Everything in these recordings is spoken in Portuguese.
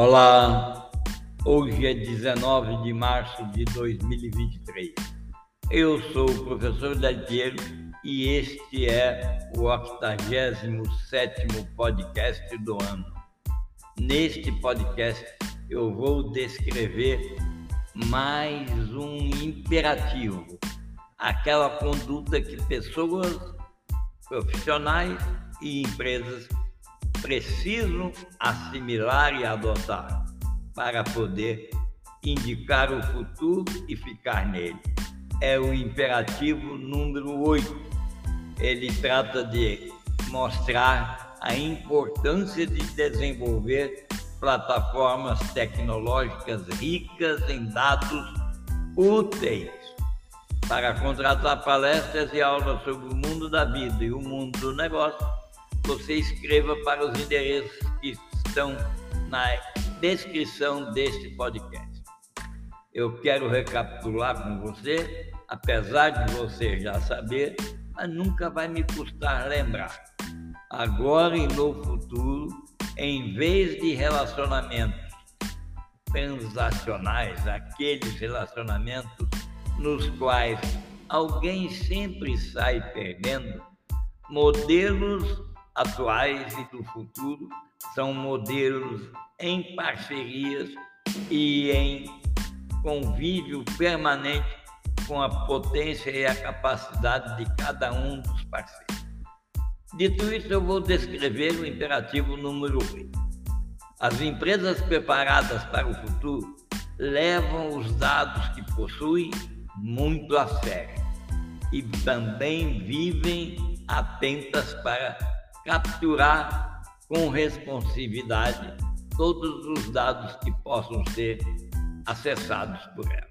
Olá, hoje é 19 de março de 2023. Eu sou o professor Deltiero e este é o 87 podcast do ano. Neste podcast eu vou descrever mais um imperativo, aquela conduta que pessoas, profissionais e empresas precisam assimilar e adotar para poder indicar o futuro e ficar nele. É o imperativo número 8. Ele trata de mostrar a importância de desenvolver plataformas tecnológicas ricas em dados úteis para contratar palestras e aulas sobre o mundo da vida e o mundo do negócio você escreva para os endereços que estão na descrição deste podcast. Eu quero recapitular com você, apesar de você já saber, mas nunca vai me custar lembrar. Agora e no futuro, em vez de relacionamentos transacionais, aqueles relacionamentos nos quais alguém sempre sai perdendo, modelos atuais e do futuro são modelos em parcerias e em convívio permanente com a potência e a capacidade de cada um dos parceiros. Dito isso, eu vou descrever o imperativo número 8. As empresas preparadas para o futuro levam os dados que possuem muito a sério e também vivem atentas para capturar com responsividade todos os dados que possam ser acessados por ela.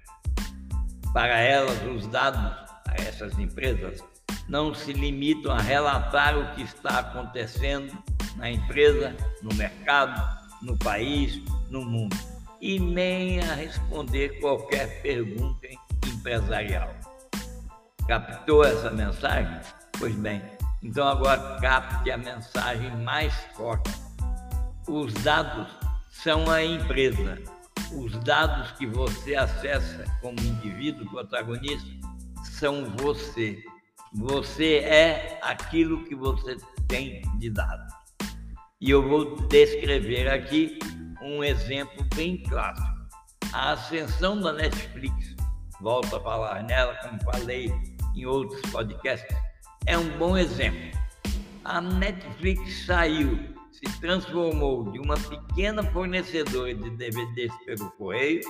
Para elas, os dados a essas empresas não se limitam a relatar o que está acontecendo na empresa, no mercado, no país, no mundo, e nem a responder qualquer pergunta empresarial. Captou essa mensagem? Pois bem, então agora capte a mensagem mais forte. Os dados são a empresa. Os dados que você acessa como indivíduo protagonista são você. Você é aquilo que você tem de dados. E eu vou descrever aqui um exemplo bem clássico. A ascensão da Netflix, volto a falar nela, como falei em outros podcasts, é um bom exemplo. A Netflix saiu, se transformou de uma pequena fornecedora de DVDs pelo correio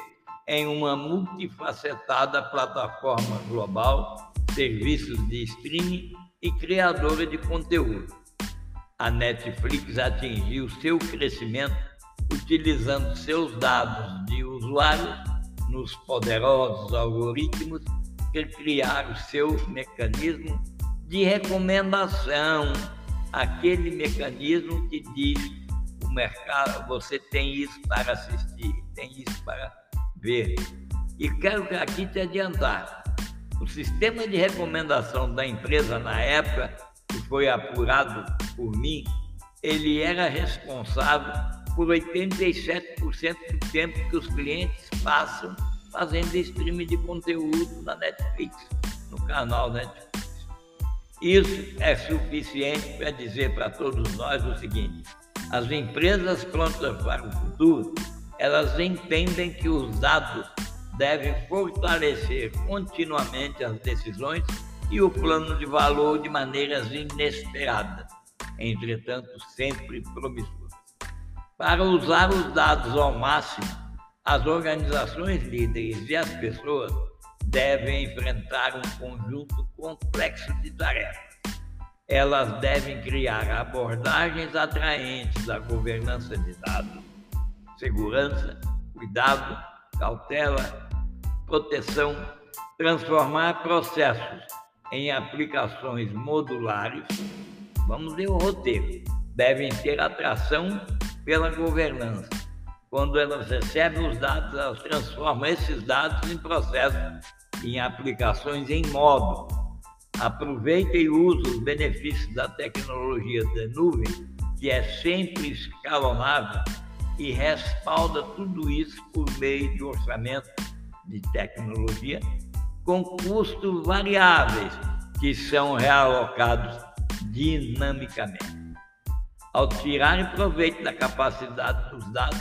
em uma multifacetada plataforma global, serviços de streaming e criadora de conteúdo. A Netflix atingiu seu crescimento utilizando seus dados de usuários nos poderosos algoritmos que criaram seu mecanismo de recomendação, aquele mecanismo que diz o mercado, você tem isso para assistir, tem isso para ver. E quero aqui te adiantar, o sistema de recomendação da empresa na época, que foi apurado por mim, ele era responsável por 87% do tempo que os clientes passam fazendo streaming de conteúdo na Netflix, no canal Netflix. Isso é suficiente para dizer para todos nós o seguinte: as empresas prontas para o futuro, elas entendem que os dados devem fortalecer continuamente as decisões e o plano de valor de maneiras inesperadas, entretanto sempre promissoras. Para usar os dados ao máximo, as organizações líderes e as pessoas devem enfrentar um conjunto complexo de tarefas. Elas devem criar abordagens atraentes à governança de dados, segurança, cuidado, cautela, proteção, transformar processos em aplicações modulares. Vamos ver o roteiro. Devem ter atração pela governança. Quando elas recebem os dados, elas transformam esses dados em processos em aplicações em modo. Aproveita e usa os benefícios da tecnologia da nuvem, que é sempre escalonável e respalda tudo isso por meio de orçamento de tecnologia com custos variáveis que são realocados dinamicamente. Ao tirarem proveito da capacidade dos dados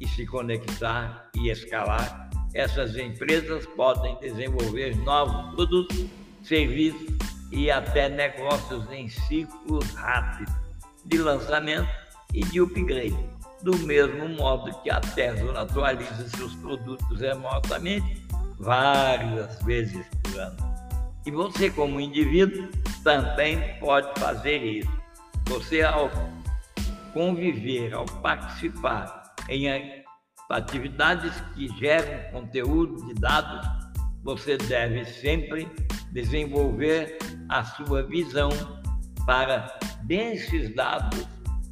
e se conectar e escalar, essas empresas podem desenvolver novos produtos, serviços e até negócios em ciclos rápidos de lançamento e de upgrade, do mesmo modo que a Tesla atualiza seus produtos remotamente várias vezes por ano. E você, como indivíduo, também pode fazer isso. Você, ao conviver, ao participar em atividades que geram conteúdo de dados, você deve sempre desenvolver a sua visão para desses dados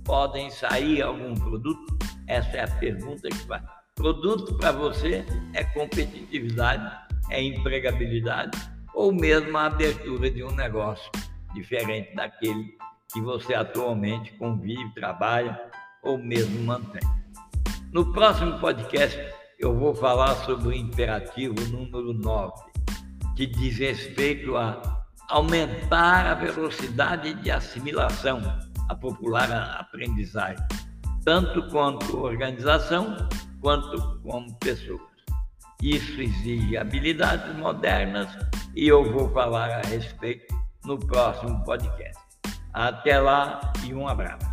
podem sair algum produto? Essa é a pergunta que faz. Produto para você é competitividade, é empregabilidade ou mesmo a abertura de um negócio diferente daquele que você atualmente convive, trabalha ou mesmo mantém. No próximo podcast, eu vou falar sobre o imperativo número 9, que diz respeito a aumentar a velocidade de assimilação, a popular aprendizagem, tanto quanto organização quanto como pessoas. Isso exige habilidades modernas e eu vou falar a respeito no próximo podcast. Até lá e um abraço.